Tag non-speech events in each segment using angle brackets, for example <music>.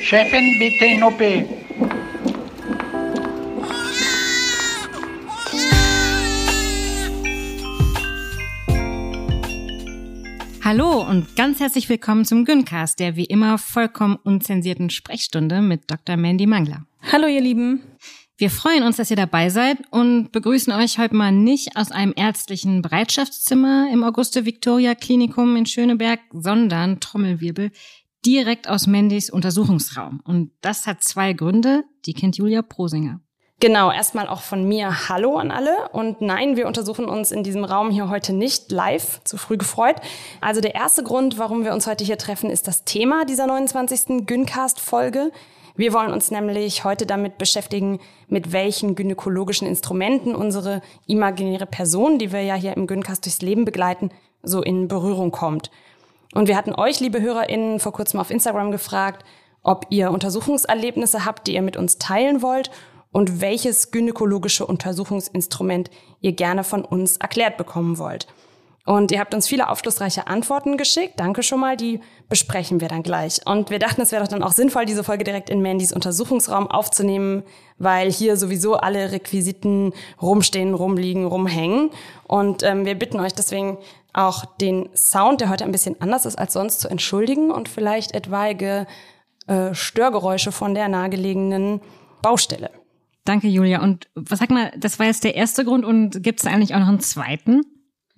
Chefin, bitte in OP. Hallo und ganz herzlich willkommen zum Güncast, der wie immer vollkommen unzensierten Sprechstunde mit Dr. Mandy Mangler. Hallo ihr Lieben. Wir freuen uns, dass ihr dabei seid und begrüßen euch heute mal nicht aus einem ärztlichen Bereitschaftszimmer im Auguste Victoria Klinikum in Schöneberg, sondern Trommelwirbel direkt aus Mandys Untersuchungsraum. Und das hat zwei Gründe, die kennt Julia Prosinger. Genau, erstmal auch von mir Hallo an alle. Und nein, wir untersuchen uns in diesem Raum hier heute nicht live, zu früh gefreut. Also der erste Grund, warum wir uns heute hier treffen, ist das Thema dieser 29. Gyncast-Folge. Wir wollen uns nämlich heute damit beschäftigen, mit welchen gynäkologischen Instrumenten unsere imaginäre Person, die wir ja hier im Gyncast durchs Leben begleiten, so in Berührung kommt. Und wir hatten euch, liebe HörerInnen, vor kurzem auf Instagram gefragt, ob ihr Untersuchungserlebnisse habt, die ihr mit uns teilen wollt und welches gynäkologische Untersuchungsinstrument ihr gerne von uns erklärt bekommen wollt. Und ihr habt uns viele aufschlussreiche Antworten geschickt. Danke schon mal, die besprechen wir dann gleich. Und wir dachten, es wäre doch dann auch sinnvoll, diese Folge direkt in Mandys Untersuchungsraum aufzunehmen, weil hier sowieso alle Requisiten rumstehen, rumliegen, rumhängen. Und ähm, wir bitten euch deswegen auch den Sound, der heute ein bisschen anders ist als sonst, zu entschuldigen und vielleicht etwaige äh, Störgeräusche von der nahegelegenen Baustelle. Danke, Julia. Und was sag mal, das war jetzt der erste Grund und gibt es eigentlich auch noch einen zweiten?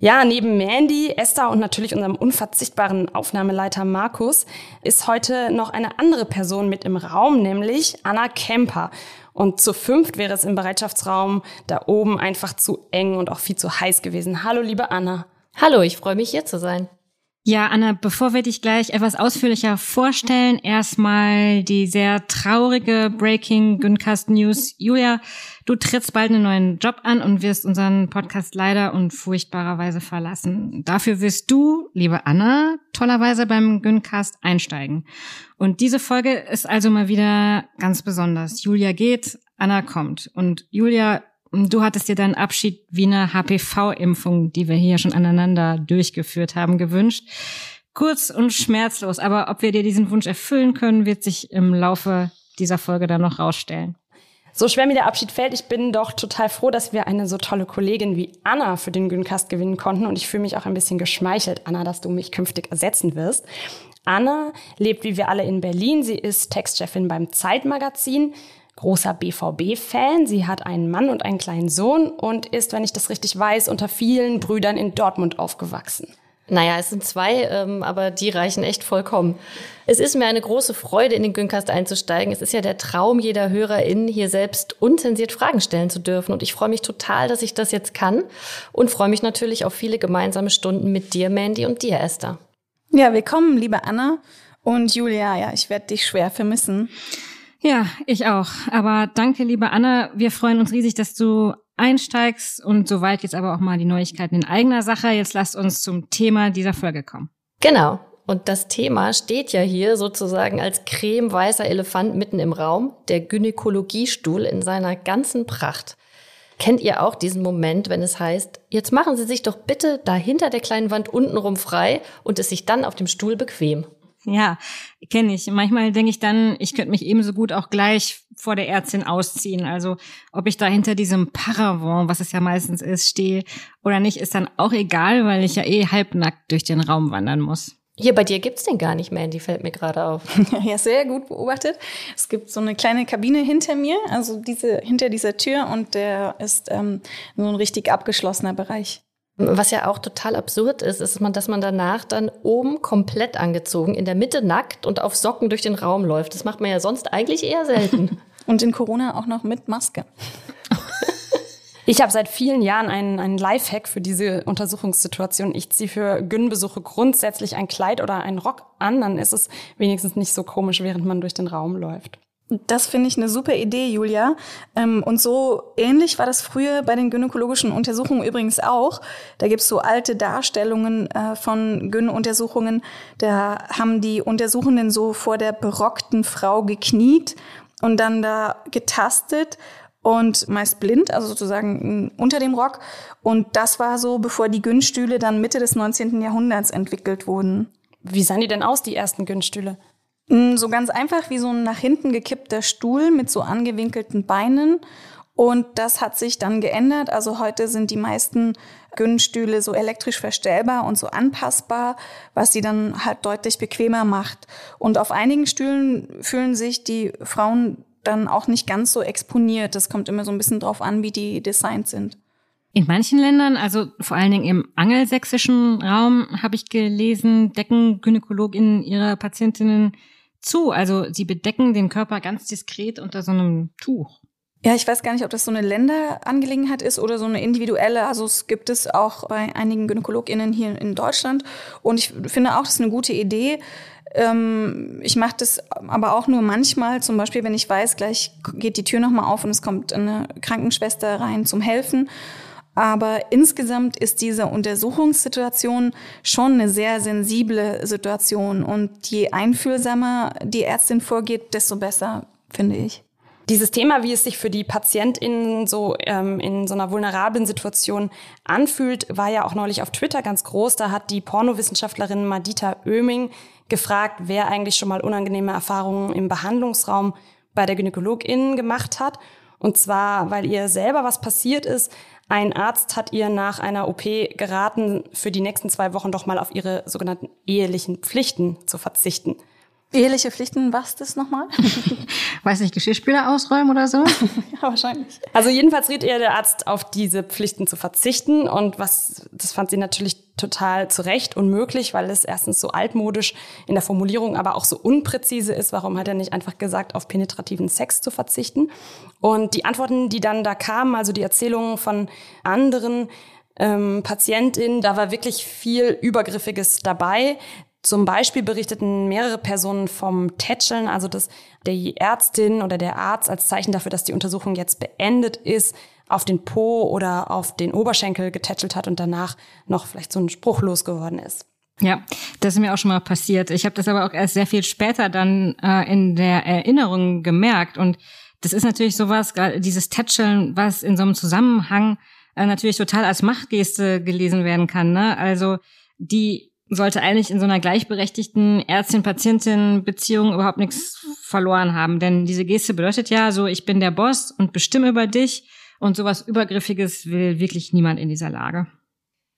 Ja, neben Mandy, Esther und natürlich unserem unverzichtbaren Aufnahmeleiter Markus ist heute noch eine andere Person mit im Raum, nämlich Anna Kemper. Und zu fünft wäre es im Bereitschaftsraum da oben einfach zu eng und auch viel zu heiß gewesen. Hallo, liebe Anna. Hallo, ich freue mich hier zu sein. Ja, Anna, bevor wir dich gleich etwas ausführlicher vorstellen, erstmal die sehr traurige Breaking Güncast News. Julia, du trittst bald einen neuen Job an und wirst unseren Podcast leider und furchtbarerweise verlassen. Dafür wirst du, liebe Anna, tollerweise beim Güncast einsteigen. Und diese Folge ist also mal wieder ganz besonders. Julia geht, Anna kommt. Und Julia, Du hattest dir deinen Abschied wie eine HPV-Impfung, die wir hier schon aneinander durchgeführt haben, gewünscht. Kurz und schmerzlos, aber ob wir dir diesen Wunsch erfüllen können, wird sich im Laufe dieser Folge dann noch rausstellen. So schwer mir der Abschied fällt, ich bin doch total froh, dass wir eine so tolle Kollegin wie Anna für den Güncast gewinnen konnten und ich fühle mich auch ein bisschen geschmeichelt, Anna, dass du mich künftig ersetzen wirst. Anna lebt wie wir alle in Berlin. Sie ist Textchefin beim Zeitmagazin großer BVB-Fan. Sie hat einen Mann und einen kleinen Sohn und ist, wenn ich das richtig weiß, unter vielen Brüdern in Dortmund aufgewachsen. Naja, es sind zwei, ähm, aber die reichen echt vollkommen. Es ist mir eine große Freude, in den Güncast einzusteigen. Es ist ja der Traum jeder HörerInnen, hier selbst unzensiert Fragen stellen zu dürfen. Und ich freue mich total, dass ich das jetzt kann und freue mich natürlich auf viele gemeinsame Stunden mit dir, Mandy, und dir, Esther. Ja, willkommen, liebe Anna und Julia. Ja, ich werde dich schwer vermissen. Ja, ich auch. Aber danke, liebe Anna. Wir freuen uns riesig, dass du einsteigst und soweit jetzt aber auch mal die Neuigkeiten in eigener Sache. Jetzt lasst uns zum Thema dieser Folge kommen. Genau. Und das Thema steht ja hier sozusagen als cremeweißer Elefant mitten im Raum, der Gynäkologiestuhl in seiner ganzen Pracht. Kennt ihr auch diesen Moment, wenn es heißt, jetzt machen Sie sich doch bitte da hinter der kleinen Wand untenrum frei und es sich dann auf dem Stuhl bequem? Ja, kenne ich. Manchmal denke ich dann, ich könnte mich ebenso gut auch gleich vor der Ärztin ausziehen. Also ob ich da hinter diesem Paravent, was es ja meistens ist, stehe oder nicht, ist dann auch egal, weil ich ja eh halbnackt durch den Raum wandern muss. Hier bei dir gibt's den gar nicht mehr, die fällt mir gerade auf. <laughs> ja, sehr gut beobachtet. Es gibt so eine kleine Kabine hinter mir, also diese hinter dieser Tür und der ist ähm, so ein richtig abgeschlossener Bereich. Was ja auch total absurd ist, ist, dass man danach dann oben komplett angezogen, in der Mitte nackt und auf Socken durch den Raum läuft. Das macht man ja sonst eigentlich eher selten. <laughs> und in Corona auch noch mit Maske. Ich habe seit vielen Jahren einen, einen Lifehack für diese Untersuchungssituation. Ich ziehe für Gynnbesuche grundsätzlich ein Kleid oder einen Rock an, dann ist es wenigstens nicht so komisch, während man durch den Raum läuft. Das finde ich eine super Idee, Julia. Ähm, und so ähnlich war das früher bei den gynäkologischen Untersuchungen übrigens auch. Da gibt's so alte Darstellungen äh, von Gyn-Untersuchungen. Da haben die Untersuchenden so vor der berockten Frau gekniet und dann da getastet und meist blind, also sozusagen unter dem Rock. Und das war so, bevor die Günststühle dann Mitte des 19. Jahrhunderts entwickelt wurden. Wie sahen die denn aus, die ersten Günststühle? Mm, so ganz einfach wie so ein nach hinten gekippter Stuhl mit so angewinkelten Beinen. Und das hat sich dann geändert. Also heute sind die meisten Günststühle so elektrisch verstellbar und so anpassbar, was sie dann halt deutlich bequemer macht. Und auf einigen Stühlen fühlen sich die Frauen dann auch nicht ganz so exponiert. Das kommt immer so ein bisschen drauf an, wie die designt sind. In manchen Ländern, also vor allen Dingen im angelsächsischen Raum, habe ich gelesen, decken Gynäkologinnen ihre Patientinnen zu. Also sie bedecken den Körper ganz diskret unter so einem Tuch. Ja, ich weiß gar nicht, ob das so eine Länderangelegenheit ist oder so eine individuelle. Also es gibt es auch bei einigen GynäkologInnen hier in Deutschland. Und ich finde auch, das ist eine gute Idee. Ähm, ich mache das aber auch nur manchmal, zum Beispiel, wenn ich weiß, gleich geht die Tür nochmal auf und es kommt eine Krankenschwester rein zum Helfen. Aber insgesamt ist diese Untersuchungssituation schon eine sehr sensible Situation. Und je einfühlsamer die Ärztin vorgeht, desto besser, finde ich. Dieses Thema, wie es sich für die PatientInnen so ähm, in so einer vulnerablen Situation anfühlt, war ja auch neulich auf Twitter ganz groß. Da hat die Pornowissenschaftlerin Madita Oeming gefragt, wer eigentlich schon mal unangenehme Erfahrungen im Behandlungsraum bei der GynäkologInnen gemacht hat. Und zwar, weil ihr selber was passiert ist. Ein Arzt hat ihr nach einer OP geraten, für die nächsten zwei Wochen doch mal auf ihre sogenannten ehelichen Pflichten zu verzichten. Eheliche Pflichten, was das nochmal? <laughs> Weiß nicht, Geschirrspüler ausräumen oder so? <laughs> ja, wahrscheinlich. Also jedenfalls riet ihr der Arzt, auf diese Pflichten zu verzichten. Und was, das fand sie natürlich total zurecht unmöglich, weil es erstens so altmodisch in der Formulierung, aber auch so unpräzise ist. Warum hat er nicht einfach gesagt, auf penetrativen Sex zu verzichten? Und die Antworten, die dann da kamen, also die Erzählungen von anderen, ähm, Patientinnen, da war wirklich viel Übergriffiges dabei. Zum Beispiel berichteten mehrere Personen vom Tätscheln, also dass die Ärztin oder der Arzt als Zeichen dafür, dass die Untersuchung jetzt beendet ist, auf den Po oder auf den Oberschenkel getätschelt hat und danach noch vielleicht so ein Spruch losgeworden ist. Ja, das ist mir auch schon mal passiert. Ich habe das aber auch erst sehr viel später dann äh, in der Erinnerung gemerkt. Und das ist natürlich sowas, dieses Tätscheln, was in so einem Zusammenhang äh, natürlich total als Machtgeste gelesen werden kann. Ne? Also die sollte eigentlich in so einer gleichberechtigten Ärztin-Patientin-Beziehung überhaupt nichts verloren haben. Denn diese Geste bedeutet ja so, ich bin der Boss und bestimme über dich. Und sowas Übergriffiges will wirklich niemand in dieser Lage.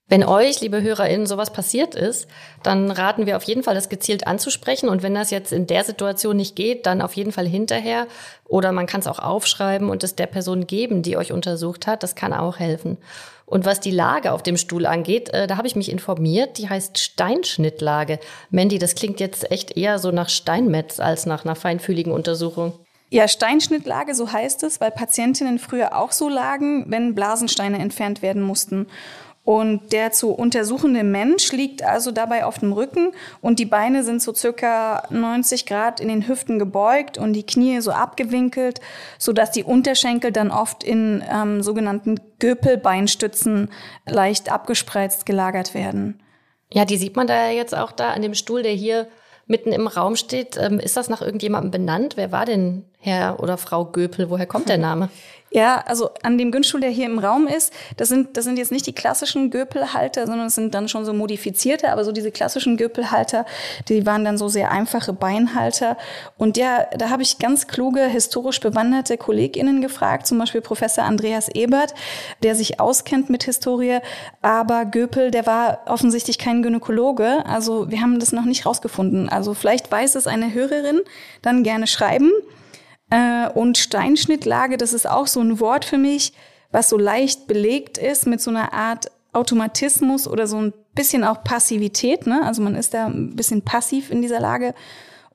Wenn euch, liebe HörerInnen, sowas passiert ist, dann raten wir auf jeden Fall, das gezielt anzusprechen. Und wenn das jetzt in der Situation nicht geht, dann auf jeden Fall hinterher. Oder man kann es auch aufschreiben und es der Person geben, die euch untersucht hat. Das kann auch helfen. Und was die Lage auf dem Stuhl angeht, äh, da habe ich mich informiert. Die heißt Steinschnittlage. Mandy, das klingt jetzt echt eher so nach Steinmetz als nach einer feinfühligen Untersuchung. Ja, Steinschnittlage, so heißt es, weil Patientinnen früher auch so lagen, wenn Blasensteine entfernt werden mussten. Und der zu untersuchende Mensch liegt also dabei auf dem Rücken und die Beine sind so circa 90 Grad in den Hüften gebeugt und die Knie so abgewinkelt, so dass die Unterschenkel dann oft in ähm, sogenannten Göpelbeinstützen leicht abgespreizt gelagert werden. Ja, die sieht man da jetzt auch da an dem Stuhl, der hier mitten im Raum steht. Ähm, ist das nach irgendjemandem benannt? Wer war denn Herr oder Frau Göpel? Woher kommt der Name? <laughs> Ja, also an dem Günststuhl, der hier im Raum ist, das sind, das sind jetzt nicht die klassischen Göpelhalter, sondern es sind dann schon so modifizierte, aber so diese klassischen Göpelhalter, die waren dann so sehr einfache Beinhalter. Und ja, da habe ich ganz kluge, historisch bewanderte KollegInnen gefragt, zum Beispiel Professor Andreas Ebert, der sich auskennt mit Historie, aber Göpel, der war offensichtlich kein Gynäkologe, also wir haben das noch nicht rausgefunden. Also vielleicht weiß es eine Hörerin, dann gerne schreiben. Äh, und Steinschnittlage, das ist auch so ein Wort für mich, was so leicht belegt ist mit so einer Art Automatismus oder so ein bisschen auch Passivität. Ne? Also man ist da ein bisschen passiv in dieser Lage.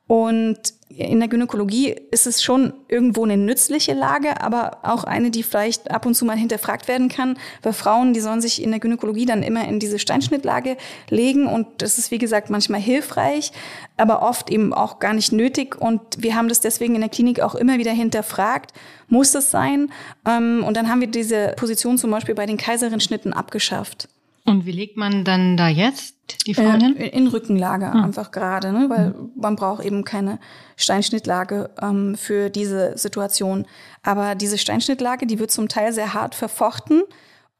Und in der Gynäkologie ist es schon irgendwo eine nützliche Lage, aber auch eine, die vielleicht ab und zu mal hinterfragt werden kann, weil Frauen, die sollen sich in der Gynäkologie dann immer in diese Steinschnittlage legen und das ist, wie gesagt, manchmal hilfreich, aber oft eben auch gar nicht nötig und wir haben das deswegen in der Klinik auch immer wieder hinterfragt, muss das sein? Ähm, und dann haben wir diese Position zum Beispiel bei den Kaiserin-Schnitten abgeschafft. Und wie legt man dann da jetzt die Frauen hin? Äh, in Rückenlage hm. einfach gerade, ne? weil hm. man braucht eben keine Steinschnittlage ähm, für diese Situation. Aber diese Steinschnittlage, die wird zum Teil sehr hart verfochten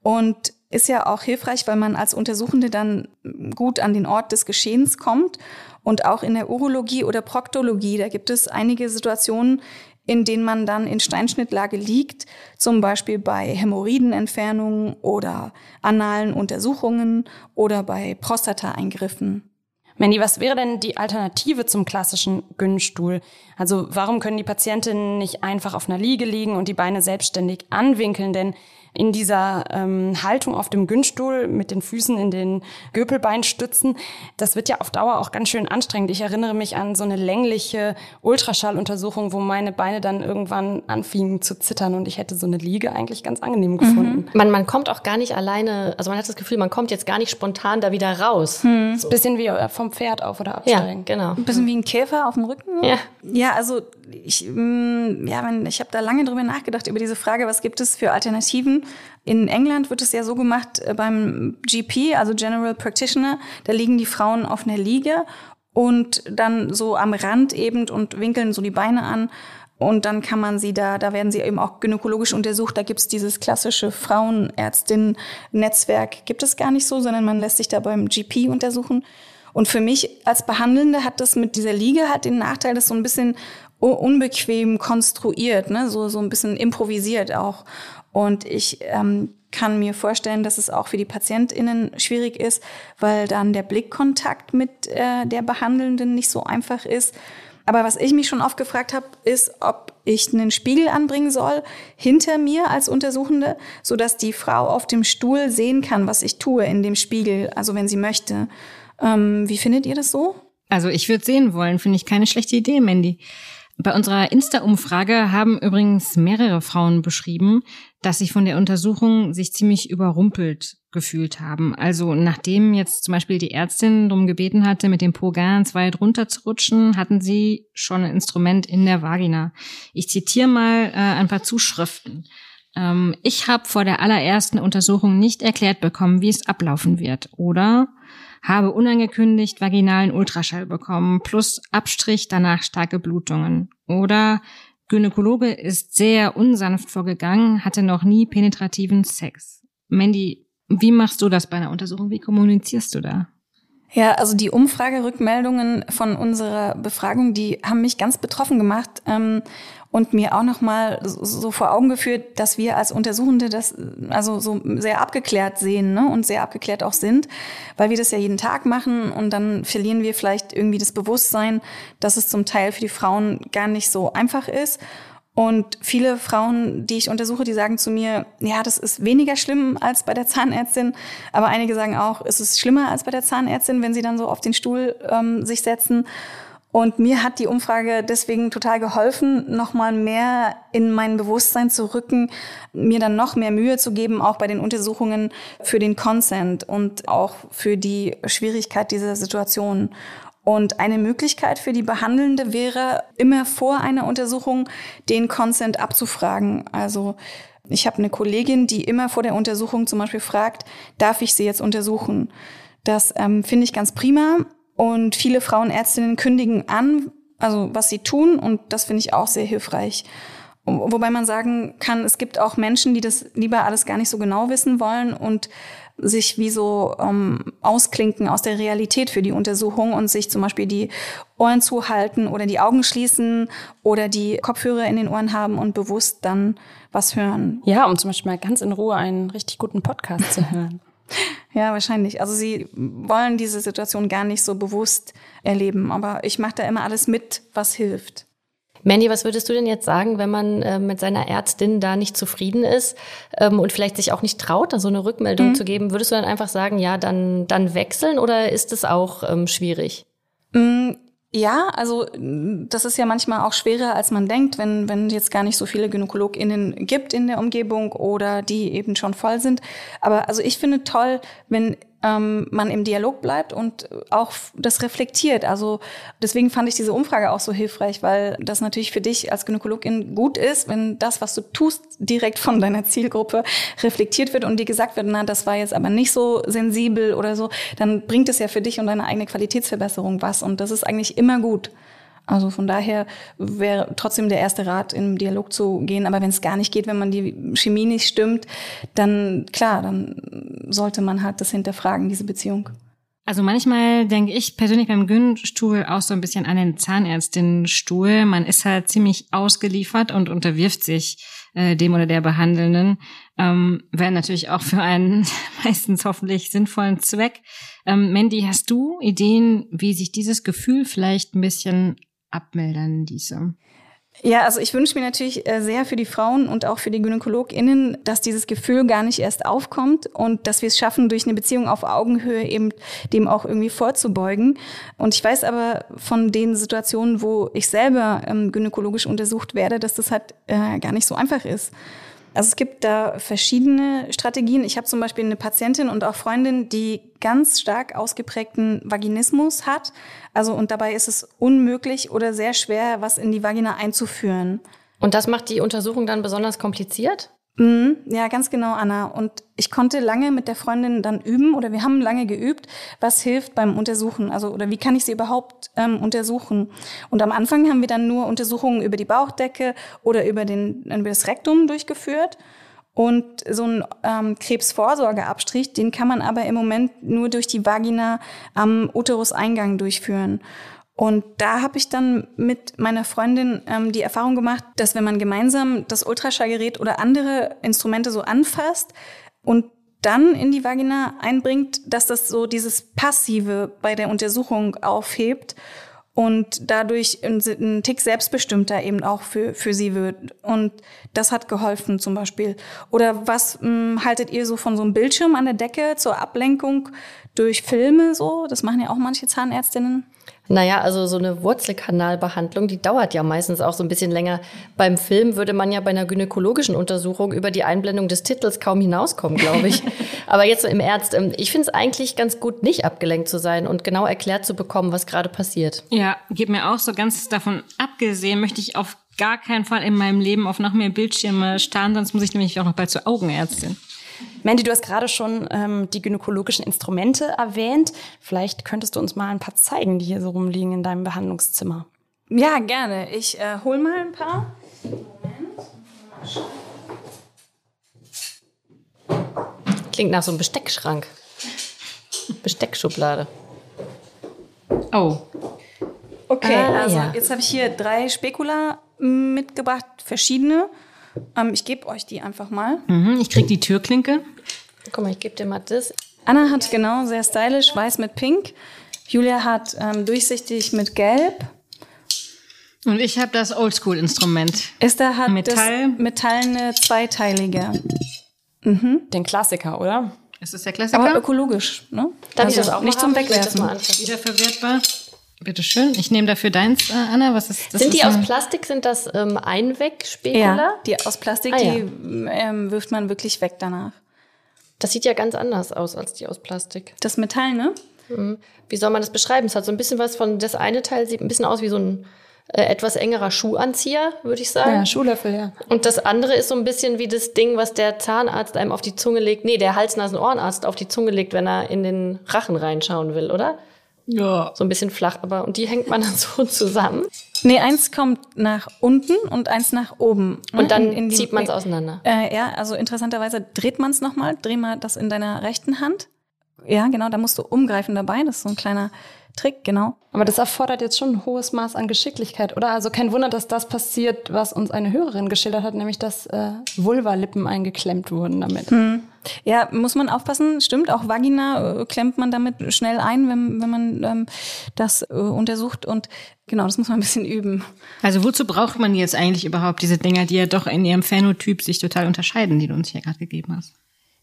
und ist ja auch hilfreich, weil man als Untersuchende dann gut an den Ort des Geschehens kommt. Und auch in der Urologie oder Proktologie, da gibt es einige Situationen, in denen man dann in Steinschnittlage liegt, zum Beispiel bei Hämorrhoidenentfernungen oder analen Untersuchungen oder bei Prostata-Eingriffen. Mandy, was wäre denn die Alternative zum klassischen Gynnstuhl? Also warum können die Patientinnen nicht einfach auf einer Liege liegen und die Beine selbstständig anwinkeln? Denn in dieser ähm, Haltung auf dem Günststuhl mit den Füßen in den Göpelbeinstützen. Das wird ja auf Dauer auch ganz schön anstrengend. Ich erinnere mich an so eine längliche Ultraschalluntersuchung, wo meine Beine dann irgendwann anfingen zu zittern und ich hätte so eine Liege eigentlich ganz angenehm mhm. gefunden. Mhm. Man, man kommt auch gar nicht alleine, also man hat das Gefühl, man kommt jetzt gar nicht spontan da wieder raus. Mhm. Das ist ein bisschen wie äh, vom Pferd auf oder absteigen. Ja, genau. Ein bisschen wie ein Käfer auf dem Rücken. Ja. Ja, also ich, mm, ja, ich habe da lange drüber nachgedacht über diese Frage, was gibt es für Alternativen? In England wird es ja so gemacht äh, beim GP, also General Practitioner, da liegen die Frauen auf einer Liege und dann so am Rand eben und winkeln so die Beine an. Und dann kann man sie da, da werden sie eben auch gynäkologisch untersucht. Da gibt's dieses klassische Frauenärztin-Netzwerk, gibt es gar nicht so, sondern man lässt sich da beim GP untersuchen. Und für mich als Behandelnde hat das mit dieser Liege halt den Nachteil, dass so ein bisschen unbequem konstruiert, ne? so, so ein bisschen improvisiert auch. Und ich ähm, kann mir vorstellen, dass es auch für die PatientInnen schwierig ist, weil dann der Blickkontakt mit äh, der Behandelnden nicht so einfach ist. Aber was ich mich schon oft gefragt habe, ist, ob ich einen Spiegel anbringen soll hinter mir als Untersuchende, so dass die Frau auf dem Stuhl sehen kann, was ich tue in dem Spiegel, also wenn sie möchte. Ähm, wie findet ihr das so? Also ich würde sehen wollen, finde ich keine schlechte Idee, Mandy. Bei unserer Insta-Umfrage haben übrigens mehrere Frauen beschrieben, dass sie von der Untersuchung sich ziemlich überrumpelt gefühlt haben. Also nachdem jetzt zum Beispiel die Ärztin darum gebeten hatte, mit dem Po ganz weit runter zu rutschen, hatten sie schon ein Instrument in der Vagina. Ich zitiere mal äh, ein paar Zuschriften. Ähm, ich habe vor der allerersten Untersuchung nicht erklärt bekommen, wie es ablaufen wird. Oder habe unangekündigt vaginalen Ultraschall bekommen, plus Abstrich, danach starke Blutungen. Oder Gynäkologe ist sehr unsanft vorgegangen, hatte noch nie penetrativen Sex. Mandy, wie machst du das bei einer Untersuchung? Wie kommunizierst du da? Ja, also die Umfragerückmeldungen von unserer Befragung, die haben mich ganz betroffen gemacht ähm, und mir auch noch mal so vor Augen geführt, dass wir als Untersuchende das also so sehr abgeklärt sehen ne, und sehr abgeklärt auch sind, weil wir das ja jeden Tag machen und dann verlieren wir vielleicht irgendwie das Bewusstsein, dass es zum Teil für die Frauen gar nicht so einfach ist und viele Frauen, die ich untersuche, die sagen zu mir, ja, das ist weniger schlimm als bei der Zahnärztin. Aber einige sagen auch, es ist schlimmer als bei der Zahnärztin, wenn sie dann so auf den Stuhl ähm, sich setzen. Und mir hat die Umfrage deswegen total geholfen, nochmal mehr in mein Bewusstsein zu rücken, mir dann noch mehr Mühe zu geben, auch bei den Untersuchungen für den Consent und auch für die Schwierigkeit dieser Situation. Und eine Möglichkeit für die Behandelnde wäre, immer vor einer Untersuchung den Consent abzufragen. Also ich habe eine Kollegin, die immer vor der Untersuchung zum Beispiel fragt, darf ich sie jetzt untersuchen? Das ähm, finde ich ganz prima. Und viele Frauenärztinnen kündigen an, also was sie tun. Und das finde ich auch sehr hilfreich. Wobei man sagen kann, es gibt auch Menschen, die das lieber alles gar nicht so genau wissen wollen und sich wie so ähm, ausklinken aus der Realität für die Untersuchung und sich zum Beispiel die Ohren zuhalten oder die Augen schließen oder die Kopfhörer in den Ohren haben und bewusst dann was hören. Ja, um zum Beispiel mal ganz in Ruhe einen richtig guten Podcast zu hören. <laughs> Ja, wahrscheinlich. Also sie wollen diese Situation gar nicht so bewusst erleben, aber ich mache da immer alles mit, was hilft. Mandy, was würdest du denn jetzt sagen, wenn man äh, mit seiner Ärztin da nicht zufrieden ist ähm, und vielleicht sich auch nicht traut, da so eine Rückmeldung mhm. zu geben? Würdest du dann einfach sagen, ja, dann, dann wechseln oder ist es auch ähm, schwierig? Mhm. Ja, also das ist ja manchmal auch schwerer, als man denkt, wenn, wenn jetzt gar nicht so viele GynäkologInnen gibt in der Umgebung oder die eben schon voll sind. Aber also ich finde toll, wenn ähm, man im Dialog bleibt und auch das reflektiert. Also deswegen fand ich diese Umfrage auch so hilfreich, weil das natürlich für dich als Gynäkologin gut ist, wenn das, was du tust, direkt von deiner Zielgruppe reflektiert wird und dir gesagt wird, na, das war jetzt aber nicht so sensibel oder so, dann bringt es ja für dich und deine eigene Qualitätsverbesserung was. Und das ist eigentlich immer gut. Also von daher wäre trotzdem der erste Rat, im Dialog zu gehen. Aber wenn es gar nicht geht, wenn man die Chemie nicht stimmt, dann klar, dann sollte man halt das hinterfragen, diese Beziehung. Also manchmal denke ich persönlich beim Gynstuhl auch so ein bisschen an den Zahnärztinstuhl. Man ist halt ziemlich ausgeliefert und unterwirft sich äh, dem oder der Behandelnden. Ähm, Wäre natürlich auch für einen <laughs> meistens hoffentlich sinnvollen Zweck. Ähm, Mandy, hast du Ideen, wie sich dieses Gefühl vielleicht ein bisschen abmildern ließe? Ja, also ich wünsche mir natürlich äh, sehr für die Frauen und auch für die GynäkologInnen, dass dieses Gefühl gar nicht erst aufkommt und dass wir es schaffen, durch eine Beziehung auf Augenhöhe eben dem auch irgendwie vorzubeugen. Und ich weiß aber von den Situationen, wo ich selber ähm, gynäkologisch untersucht werde, dass das halt äh, gar nicht so einfach ist. Also es gibt da verschiedene Strategien. Ich habe zum Beispiel eine Patientin und auch Freundin, die ganz stark ausgeprägten Vaginismus hat. Also und dabei ist es unmöglich oder sehr schwer, was in die Vagina einzuführen. Und das macht die Untersuchung dann besonders kompliziert? Mhm, ja, ganz genau, Anna. Und ich konnte lange mit der Freundin dann üben oder wir haben lange geübt, was hilft beim Untersuchen. Also oder wie kann ich sie überhaupt ähm, untersuchen? Und am Anfang haben wir dann nur Untersuchungen über die Bauchdecke oder über, den, über das Rektum durchgeführt. Und so ein ähm, Krebsvorsorgeabstrich, den kann man aber im Moment nur durch die Vagina am Uteruseingang durchführen. Und da habe ich dann mit meiner Freundin ähm, die Erfahrung gemacht, dass wenn man gemeinsam das Ultraschallgerät oder andere Instrumente so anfasst und dann in die Vagina einbringt, dass das so dieses Passive bei der Untersuchung aufhebt und dadurch ein, Tick selbstbestimmter eben auch für, für sie wird. Und das hat geholfen zum Beispiel. Oder was mh, hm, haltet ihr so von so einem Bildschirm an der Decke zur Ablenkung durch Filme so? Das machen ja auch manche Zahnärztinnen. Naja, also so eine Wurzelkanalbehandlung, die dauert ja meistens auch so ein bisschen länger. Beim Film würde man ja bei einer gynäkologischen Untersuchung über die Einblendung des Titels kaum hinauskommen, glaube ich. <laughs> Aber jetzt im Ernst, ähm, ich finde es eigentlich ganz gut, nicht abgelenkt zu sein und genau erklärt zu bekommen, was gerade passiert. Ja, geht mir auch so ganz davon abgesehen, möchte ich auf gar keinen Fall in meinem Leben auf noch mehr Bildschirme starren, sonst muss ich nämlich auch noch bald zur Augenärztin. Mandy, du hast gerade schon ähm, die gynäkologischen Instrumente erwähnt. Vielleicht könntest du uns mal ein paar zeigen, die hier so rumliegen in deinem Behandlungszimmer. Ja, gerne. Ich äh, hol mal ein paar. Moment. Klingt nach so einem Besteckschrank. Besteckschublade. Oh. Okay, ah, also ja. jetzt habe ich hier drei Spekula mitgebracht, verschiedene. Ähm, ich gebe euch die einfach mal. Mhm, ich krieg die Türklinke. Guck mal, ich gebe dir mal das. Anna hat genau sehr stylisch, weiß mit pink. Julia hat ähm, durchsichtig mit gelb. Und ich habe das Oldschool-Instrument. Esther hat Metall. das metallene zweiteilige. Mhm. Den Klassiker, oder? Ist das der Klassiker? Aber ökologisch, ne? Darf also ich das auch nicht zum Wegwerfen? Wiederverwertbar. Bitte schön. Ich nehme dafür deins, äh, Anna. Was ist das? Sind ist die aus Plastik? Sind das ähm, Einwegspekula? Ja, die aus Plastik, ah, ja. die ähm, wirft man wirklich weg danach. Das sieht ja ganz anders aus als die aus Plastik. Das Metall, ne? Mhm. Wie soll man das beschreiben? Es hat so ein bisschen was von, das eine Teil sieht ein bisschen aus wie so ein äh, etwas engerer Schuhanzieher, würde ich sagen. Ja, Schuhlöffel, ja. Und das andere ist so ein bisschen wie das Ding, was der Zahnarzt einem auf die Zunge legt. Nee, der Hals-Nasen-Ohrenarzt auf die Zunge legt, wenn er in den Rachen reinschauen will, oder? Ja. So ein bisschen flach, aber und die hängt man dann <laughs> so zusammen. Nee, eins kommt nach unten und eins nach oben. Ne? Und dann in, in zieht man es auseinander. Äh, ja, also interessanterweise dreht man es nochmal. Dreh mal das in deiner rechten Hand. Ja, genau, da musst du umgreifen dabei. Das ist so ein kleiner Trick, genau. Aber das erfordert jetzt schon ein hohes Maß an Geschicklichkeit, oder? Also kein Wunder, dass das passiert, was uns eine Hörerin geschildert hat, nämlich dass äh, Vulva-Lippen eingeklemmt wurden damit. Hm. Ja, muss man aufpassen. Stimmt, auch Vagina äh, klemmt man damit schnell ein, wenn, wenn man ähm, das äh, untersucht. Und genau, das muss man ein bisschen üben. Also wozu braucht man jetzt eigentlich überhaupt diese Dinger, die ja doch in ihrem Phänotyp sich total unterscheiden, die du uns hier gerade gegeben hast?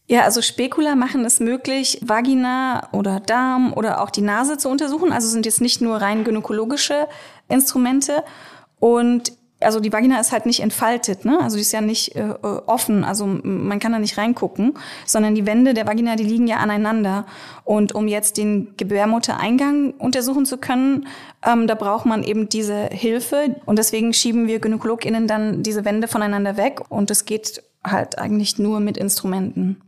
Ja, also Spekula machen es möglich, Vagina oder Darm oder auch die Nase zu untersuchen. Also sind jetzt nicht nur rein gynäkologische Instrumente. Und also die Vagina ist halt nicht entfaltet, ne? Also die ist ja nicht äh, offen, also man kann da nicht reingucken, sondern die Wände der Vagina, die liegen ja aneinander. Und um jetzt den Gebärmuttereingang untersuchen zu können, ähm, da braucht man eben diese Hilfe. Und deswegen schieben wir GynäkologInnen dann diese Wände voneinander weg. Und es geht halt eigentlich nur mit Instrumenten.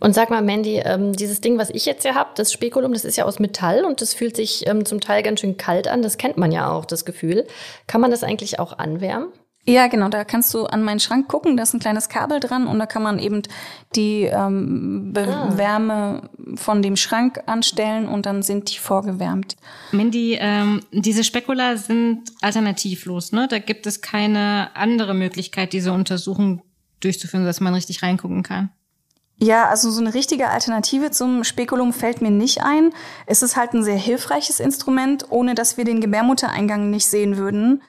Und sag mal, Mandy, ähm, dieses Ding, was ich jetzt hier habe, das Spekulum, das ist ja aus Metall und das fühlt sich ähm, zum Teil ganz schön kalt an. Das kennt man ja auch, das Gefühl. Kann man das eigentlich auch anwärmen? Ja, genau. Da kannst du an meinen Schrank gucken. Da ist ein kleines Kabel dran und da kann man eben die ähm, ah. Wärme von dem Schrank anstellen und dann sind die vorgewärmt. Mindy, ähm, diese Spekula sind alternativlos, ne? Da gibt es keine andere Möglichkeit, diese Untersuchung durchzuführen, dass man richtig reingucken kann. Ja, also so eine richtige Alternative zum Spekulum fällt mir nicht ein. Es ist halt ein sehr hilfreiches Instrument, ohne dass wir den Gebärmuttereingang nicht sehen würden.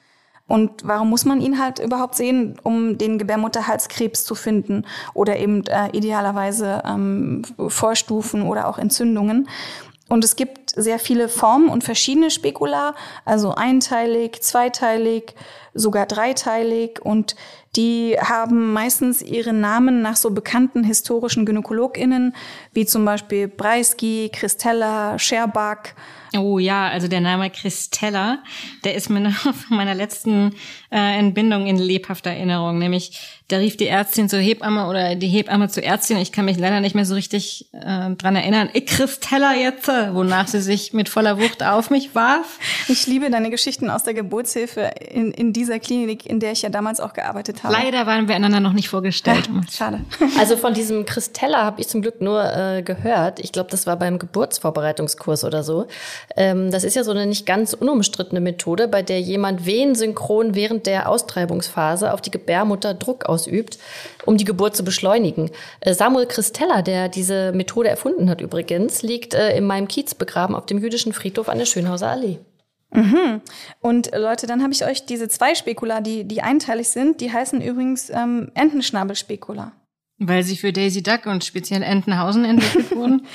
Und warum muss man ihn halt überhaupt sehen, um den Gebärmutterhalskrebs zu finden oder eben äh, idealerweise ähm, Vorstufen oder auch Entzündungen? Und es gibt sehr viele Formen und verschiedene Spekula, also einteilig, zweiteilig, sogar dreiteilig und die haben meistens ihre Namen nach so bekannten historischen GynäkologInnen, wie zum Beispiel Breisky, Christella, Scherbach Oh ja, also der Name Christella, der ist mir <laughs> noch von meiner letzten äh, Entbindung in lebhafter Erinnerung. Nämlich, da rief die Ärztin zur Hebamme oder die Hebamme zur Ärztin. Ich kann mich leider nicht mehr so richtig äh, dran erinnern. Ich Christella jetzt, wonach sie sich mit voller Wucht auf mich warf. Ich liebe deine Geschichten aus der Geburtshilfe in, in dieser Klinik, in der ich ja damals auch gearbeitet habe. Leider waren wir einander noch nicht vorgestellt. Ja, schade. Also von diesem Christella habe ich zum Glück nur äh, gehört. Ich glaube, das war beim Geburtsvorbereitungskurs oder so. Ähm, das ist ja so eine nicht ganz unumstrittene Methode, bei der jemand wehensynchron während der Austreibungsphase auf die Gebärmutter Druck ausübt, um die Geburt zu beschleunigen. Äh, Samuel Christella, der diese Methode erfunden hat übrigens, liegt äh, in meinem Kiez begraben auf dem jüdischen Friedhof an der Schönhauser Allee. Mhm. Und Leute, dann habe ich euch diese zwei Spekula, die, die einteilig sind, die heißen übrigens ähm, Entenschnabelspekula. Weil sie für Daisy Duck und speziell Entenhausen entwickelt <laughs> wurden?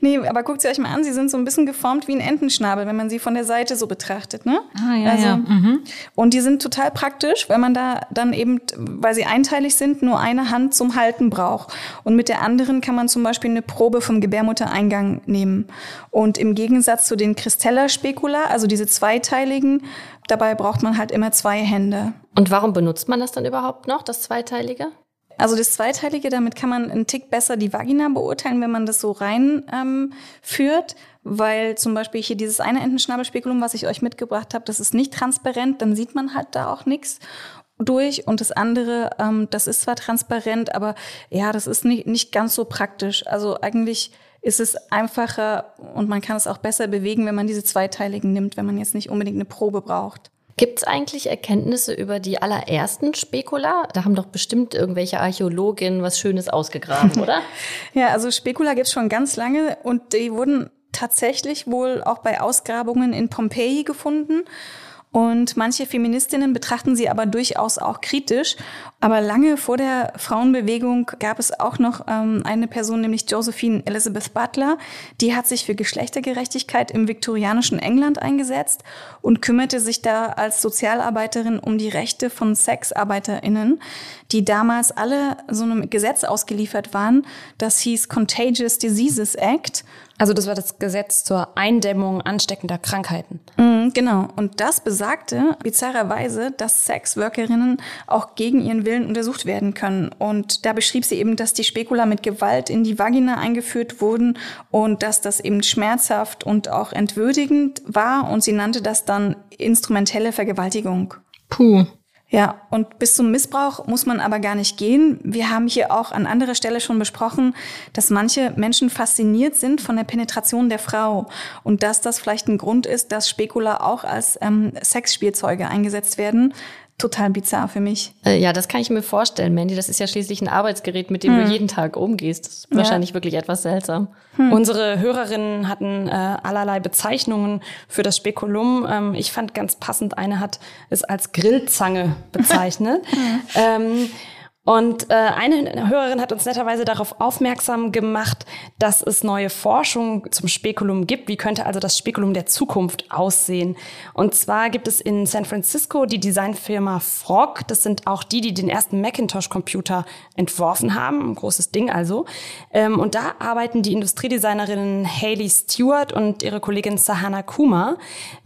nee, aber guckt sie euch mal an, sie sind so ein bisschen geformt wie ein Entenschnabel, wenn man sie von der Seite so betrachtet, ne? Ah, ja, also, ja. Mhm. Und die sind total praktisch, weil man da dann eben, weil sie einteilig sind, nur eine Hand zum Halten braucht. Und mit der anderen kann man zum Beispiel eine Probe vom Gebärmuttereingang nehmen. Und im Gegensatz zu den Christella Specula, also diese zweiteiligen, dabei braucht man halt immer zwei Hände. Und warum benutzt man das dann überhaupt noch, das zweiteilige? Also das Zweiteilige, damit kann man einen Tick besser die Vagina beurteilen, wenn man das so rein ähm, führt, weil zum Beispiel hier dieses eine Entenschnabelspekulum, was ich euch mitgebracht habe, das ist nicht transparent, dann sieht man halt da auch nichts durch und das andere, ähm, das ist zwar transparent, aber ja, das ist nicht, nicht ganz so praktisch. Also eigentlich ist es einfacher und man kann es auch besser bewegen, wenn man diese zweiteiligen nimmt, wenn man jetzt nicht unbedingt eine Probe braucht. Gibt es eigentlich Erkenntnisse über die allerersten Spekula? Da haben doch bestimmt irgendwelche Archäologinnen was Schönes ausgegraben, oder? <laughs> ja, also Spekula gibt es schon ganz lange und die wurden tatsächlich wohl auch bei Ausgrabungen in Pompeji gefunden. Und manche Feministinnen betrachten sie aber durchaus auch kritisch. Aber lange vor der Frauenbewegung gab es auch noch ähm, eine Person, nämlich Josephine Elizabeth Butler. Die hat sich für Geschlechtergerechtigkeit im viktorianischen England eingesetzt und kümmerte sich da als Sozialarbeiterin um die Rechte von Sexarbeiterinnen, die damals alle so einem Gesetz ausgeliefert waren. Das hieß Contagious Diseases Act. Also das war das Gesetz zur Eindämmung ansteckender Krankheiten. Mhm, genau. Und das besagte bizarrerweise, dass Sexworkerinnen auch gegen ihren Willen untersucht werden können. Und da beschrieb sie eben, dass die Spekula mit Gewalt in die Vagina eingeführt wurden und dass das eben schmerzhaft und auch entwürdigend war. Und sie nannte das dann instrumentelle Vergewaltigung. Puh. Ja, und bis zum Missbrauch muss man aber gar nicht gehen. Wir haben hier auch an anderer Stelle schon besprochen, dass manche Menschen fasziniert sind von der Penetration der Frau und dass das vielleicht ein Grund ist, dass Spekula auch als ähm, Sexspielzeuge eingesetzt werden total bizarr für mich. Äh, ja, das kann ich mir vorstellen, Mandy. Das ist ja schließlich ein Arbeitsgerät, mit dem hm. du jeden Tag umgehst. Das ist ja. wahrscheinlich wirklich etwas seltsam. Hm. Unsere Hörerinnen hatten äh, allerlei Bezeichnungen für das Spekulum. Ähm, ich fand ganz passend, eine hat es als Grillzange bezeichnet. hm. <laughs> ähm, Und äh, eine Hörerin hat uns netterweise darauf aufmerksam gemacht, dass es neue Forschung zum Spekulum gibt. Wie könnte also das Spekulum der Zukunft aussehen? Und zwar gibt es in San Francisco die Designfirma Frog. Das sind auch die, die den ersten Macintosh-Computer entworfen haben. Ein großes Ding also. Ähm, und da arbeiten die Industriedesignerinnen Haley Stewart und ihre Kollegin Sahana Kuma,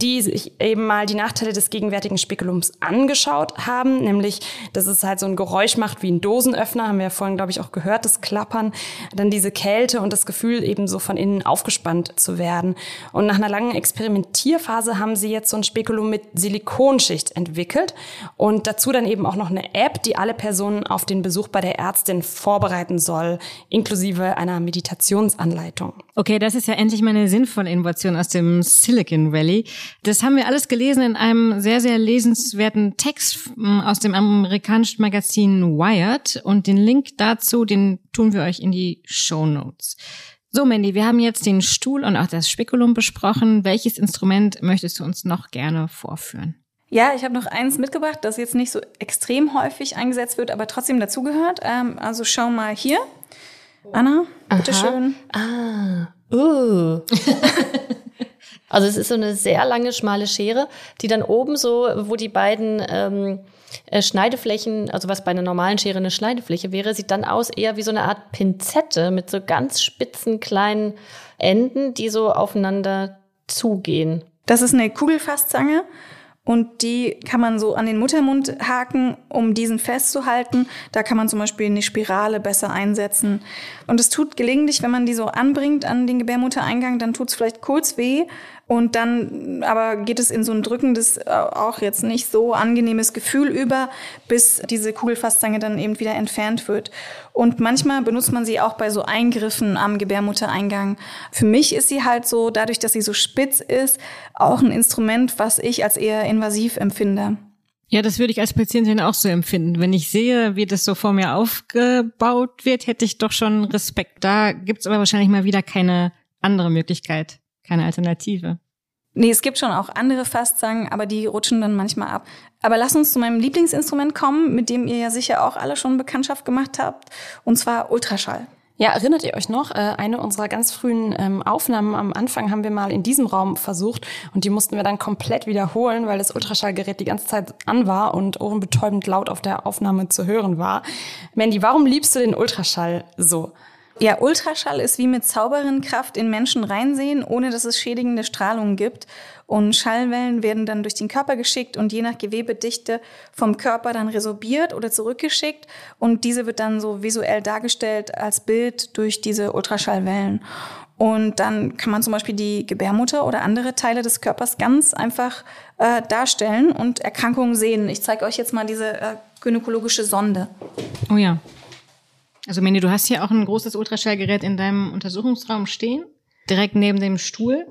die sich eben mal die Nachteile des gegenwärtigen Spekulums angeschaut haben. Nämlich, dass es halt so ein Geräusch macht wie ein Dosenöffner, haben wir ja vorhin, glaube ich, auch gehört, das Klappern, dann diese Kälte und das Gefühl, eben so von innen aufgespannt zu werden. Und nach einer langen Experimentierphase haben sie jetzt so ein Spekulum mit Silikonschicht entwickelt und dazu dann eben auch noch eine App, die alle Personen auf den Besuch bei der Ärztin vorbereiten soll, inklusive einer Meditationsanleitung. Okay, das ist ja endlich mal eine sinnvolle Innovation aus dem Silicon Valley. Das haben wir alles gelesen in einem sehr, sehr lesenswerten Text hm, aus dem amerikanischen Magazin Wired. Wired und den Link dazu, den tun wir euch in die Show Notes. So, Mandy, wir haben jetzt den Stuhl und auch das Spekulum besprochen. Welches Instrument möchtest du uns noch gerne vorführen? Ja, ich habe noch eins mitgebracht, das jetzt nicht so extrem häufig eingesetzt wird, aber trotzdem dazugehört. Ähm, also schau mal hier. Anna, bitteschön. Ah, uh. <laughs> also es ist so eine sehr lange, schmale Schere, die dann oben so, wo die beiden ähm, äh, Schneideflächen, also was bei einer normalen Schere eine Schneidefläche wäre, sieht dann aus eher wie so eine Art Pinzette mit so ganz spitzen kleinen Enden, die so aufeinander zugehen. Das ist eine Kugelfasszange und die kann man so an den Muttermund haken, um diesen festzuhalten. Da kann man zum Beispiel eine Spirale besser einsetzen. Und es tut gelegentlich, wenn man die so anbringt an den Gebärmuttereingang, dann tut es vielleicht kurz weh. Und dann aber geht es in so ein drückendes, äh, auch jetzt nicht so angenehmes Gefühl über, bis diese Kugelfasszange dann eben wieder entfernt wird. Und manchmal benutzt man sie auch bei so Eingriffen am Gebärmuttereingang. Für mich ist sie halt so, dadurch, dass sie so spitz ist, auch ein Instrument, was ich als eher invasiv empfinde. Ja, das würde ich als Patientin auch so empfinden. Wenn ich sehe, wie das so vor mir aufgebaut wird, hätte ich doch schon Respekt. Da gibt's aber wahrscheinlich mal wieder keine andere Möglichkeit keine Alternative. Nee, es gibt schon auch andere Fastzangen, aber die rutschen dann manchmal ab. Aber lass uns zu meinem Lieblingsinstrument kommen, mit dem ihr ja sicher auch alle schon Bekanntschaft gemacht habt, und zwar Ultraschall. Ja, erinnert ihr euch noch? Äh, eine unserer ganz frühen ähm, Aufnahmen am Anfang haben wir mal in diesem Raum versucht und die mussten wir dann komplett wiederholen, weil das Ultraschallgerät die ganze Zeit an war und ohrenbetäubend laut auf der Aufnahme zu hören war. Mandy, warum liebst du den Ultraschall so? Ja, Ultraschall ist wie mit Zauberenkraft in Menschen reinsehen, ohne dass es schädigende Strahlung gibt. Und Schallwellen werden dann durch den Körper geschickt und je nach Gewebedichte vom Körper dann resorbiert oder zurückgeschickt. Und diese wird dann so visuell dargestellt als Bild durch diese Ultraschallwellen. Und dann kann man zum Beispiel die Gebärmutter oder andere Teile des Körpers ganz einfach äh, darstellen und Erkrankungen sehen. Ich zeige euch jetzt mal diese äh, gynäkologische Sonde. Oh ja. Also Meni, du hast hier auch ein großes Ultraschallgerät in deinem Untersuchungsraum stehen, direkt neben dem Stuhl.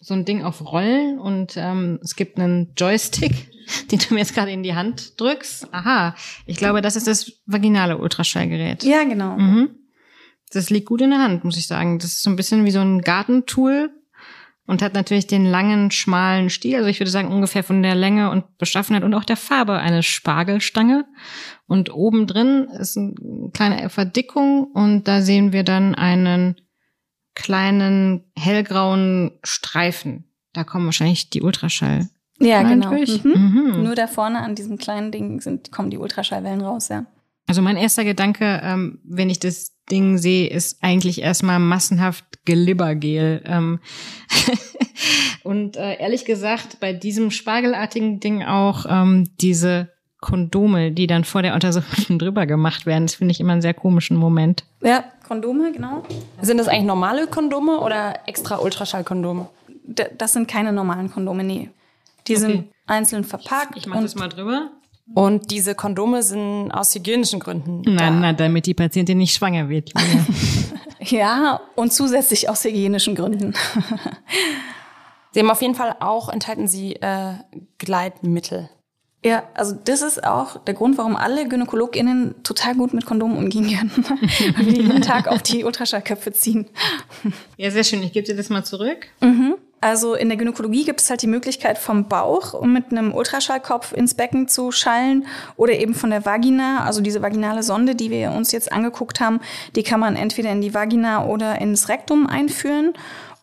So ein Ding auf Rollen und ähm, es gibt einen Joystick, <laughs> den du mir jetzt gerade in die Hand drückst. Aha, ich glaube, das ist das vaginale Ultraschallgerät. Ja, genau. Mhm. Das liegt gut in der Hand, muss ich sagen. Das ist so ein bisschen wie so ein Gartentool und hat natürlich den langen, schmalen Stiel. Also ich würde sagen ungefähr von der Länge und Beschaffenheit und auch der Farbe eine Spargelstange. Und oben drin ist eine kleine Verdickung und da sehen wir dann einen kleinen hellgrauen Streifen. Da kommen wahrscheinlich die Ultraschall. Ja, genau. Mhm. Mhm. Nur da vorne an diesem kleinen Ding sind, kommen die Ultraschallwellen raus, ja. Also mein erster Gedanke, ähm, wenn ich das Ding sehe, ist eigentlich erstmal massenhaft Gelibbergel. Ähm <laughs> und äh, ehrlich gesagt, bei diesem spargelartigen Ding auch ähm, diese Kondome, die dann vor der Untersuchung <laughs> drüber gemacht werden. Das finde ich immer einen sehr komischen Moment. Ja, Kondome, genau. Sind das eigentlich normale Kondome oder extra Ultraschallkondome? das sind keine normalen Kondome, nee. Die okay. sind einzeln verpackt. Ich, ich mache das mal drüber. Und diese Kondome sind aus hygienischen Gründen. Nein, da. damit die Patientin nicht schwanger wird. <laughs> ja, und zusätzlich aus hygienischen Gründen. <laughs> sie haben auf jeden Fall auch, enthalten sie äh, Gleitmittel. Ja, also das ist auch der Grund, warum alle GynäkologInnen total gut mit Kondomen umgehen können. <laughs> Weil wir jeden Tag auf die Ultraschallköpfe ziehen. Ja, sehr schön. Ich gebe dir das mal zurück. Mhm. Also in der Gynäkologie gibt es halt die Möglichkeit vom Bauch, um mit einem Ultraschallkopf ins Becken zu schallen oder eben von der Vagina, also diese vaginale Sonde, die wir uns jetzt angeguckt haben, die kann man entweder in die Vagina oder ins Rektum einführen.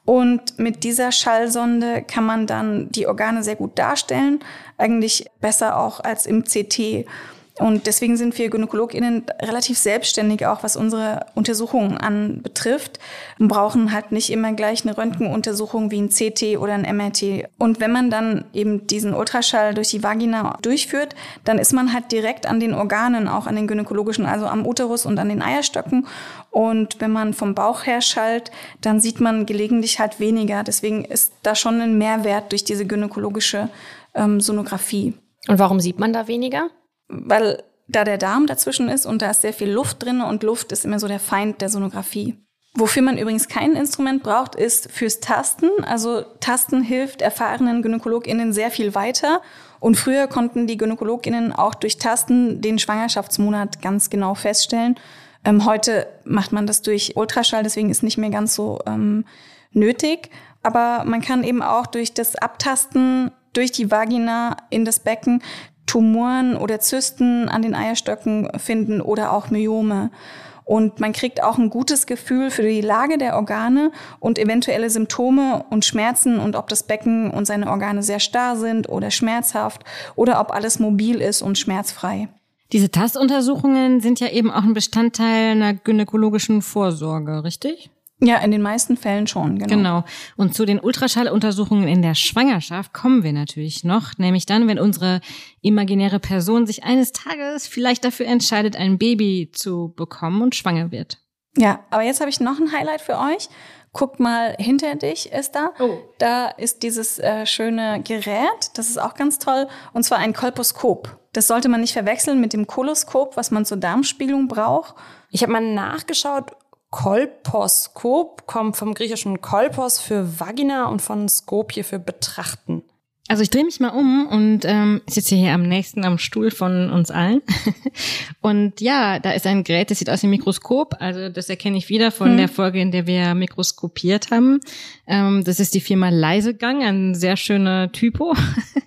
Und mit dieser Schallsonde kann man dann die Organe sehr gut darstellen, eigentlich besser auch als im CT. Und deswegen sind wir GynäkologInnen relativ selbstständig, auch was unsere Untersuchungen anbetrifft. Und brauchen halt nicht immer gleich eine Röntgenuntersuchung wie ein CT oder ein MRT. Und wenn man dann eben diesen Ultraschall durch die Vagina durchführt, dann ist man halt direkt an den Organen, auch an den gynäkologischen, also am Uterus und an den Eierstöcken. Und wenn man vom Bauch her schallt, dann sieht man gelegentlich halt weniger. Deswegen ist da schon ein Mehrwert durch diese gynäkologische ähm, Sonographie. Und warum sieht man da weniger? Weil da der Darm dazwischen ist und da ist sehr viel Luft drin und Luft ist immer so der Feind der Sonographie. Wofür man übrigens kein Instrument braucht, ist fürs Tasten. Also Tasten hilft erfahrenen GynäkologInnen sehr viel weiter. Und früher konnten die GynäkologInnen auch durch Tasten den Schwangerschaftsmonat ganz genau feststellen. Ähm, heute macht man das durch Ultraschall, deswegen ist nicht mehr ganz so ähm, nötig. Aber man kann eben auch durch das Abtasten durch die Vagina in das Becken Tumoren oder Zysten an den Eierstöcken finden oder auch Myome. Und man kriegt auch ein gutes Gefühl für die Lage der Organe und eventuelle Symptome und Schmerzen und ob das Becken und seine Organe sehr starr sind oder schmerzhaft oder ob alles mobil ist und schmerzfrei. Diese Tastuntersuchungen sind ja eben auch ein Bestandteil einer gynäkologischen Vorsorge, richtig? Ja, in den meisten Fällen schon, genau. Genau. Und zu den Ultraschalluntersuchungen in der Schwangerschaft kommen wir natürlich noch, nämlich dann, wenn unsere imaginäre Person sich eines Tages vielleicht dafür entscheidet, ein Baby zu bekommen und schwanger wird. Ja, aber jetzt habe ich noch ein Highlight für euch. Guck mal hinter dich, Esther. Oh. Da ist dieses äh, schöne Gerät. Das ist auch ganz toll. Und zwar ein Kolposkop. Das sollte man nicht verwechseln mit dem Koloskop, was man zur Darmspiegelung braucht. Ich habe mal nachgeschaut, Kolposkop kommt vom griechischen Kolpos für Vagina und von Skopje für betrachten. Also ich drehe mich mal um und ähm, sitze hier am nächsten am Stuhl von uns allen. <laughs> und ja, da ist ein Gerät, das sieht aus wie ein Mikroskop. Also das erkenne ich wieder von hm. der Folge, in der wir mikroskopiert haben. Ähm, das ist die Firma Leisegang, ein sehr schöner Typo.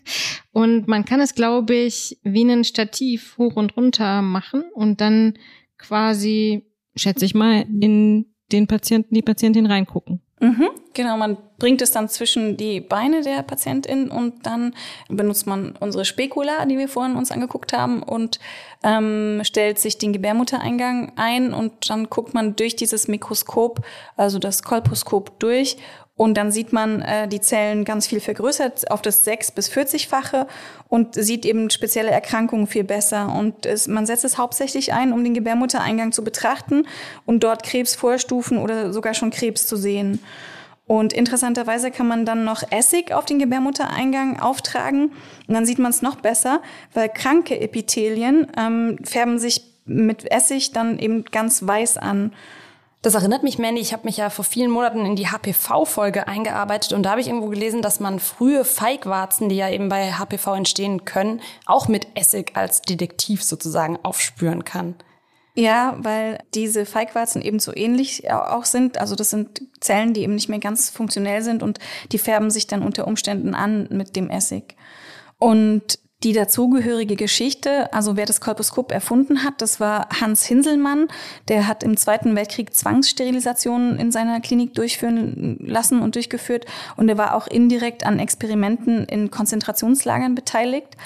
<laughs> und man kann es, glaube ich, wie ein Stativ hoch und runter machen und dann quasi schätze ich mal, in den Patienten, die Patientin reingucken. Mhm, genau, man bringt es dann zwischen die Beine der Patientin und dann benutzt man unsere Spekula, die wir vorhin uns angeguckt haben und ähm, stellt sich den Gebärmuttereingang ein und dann guckt man durch dieses Mikroskop, also das Kolposkop durch und dann sieht man äh, die Zellen ganz viel vergrößert auf das 6- bis 40-fache und sieht eben spezielle Erkrankungen viel besser. Und es, man setzt es hauptsächlich ein, um den Gebärmuttereingang zu betrachten und dort Krebsvorstufen oder sogar schon Krebs zu sehen. Und interessanterweise kann man dann noch Essig auf den Gebärmuttereingang auftragen. Und dann sieht man es noch besser, weil kranke Epithelien ähm, färben sich mit Essig dann eben ganz weiß an. Das erinnert mich, Mandy, ich habe mich ja vor vielen Monaten in die HPV-Folge eingearbeitet und da habe ich irgendwo gelesen, dass man frühe Feigwarzen, die ja eben bei HPV entstehen können, auch mit Essig als Detektiv sozusagen aufspüren kann. Ja, weil diese Feigwarzen eben so ähnlich auch sind. Also das sind Zellen, die eben nicht mehr ganz funktionell sind und die färben sich dann unter Umständen an mit dem Essig. Und die dazugehörige Geschichte, also wer das Kolposkop erfunden hat, das war Hans Hinselmann. Der hat im Zweiten Weltkrieg Zwangssterilisationen in seiner Klinik durchführen lassen und durchgeführt. Und er war auch indirekt an Experimenten in Konzentrationslagern beteiligt.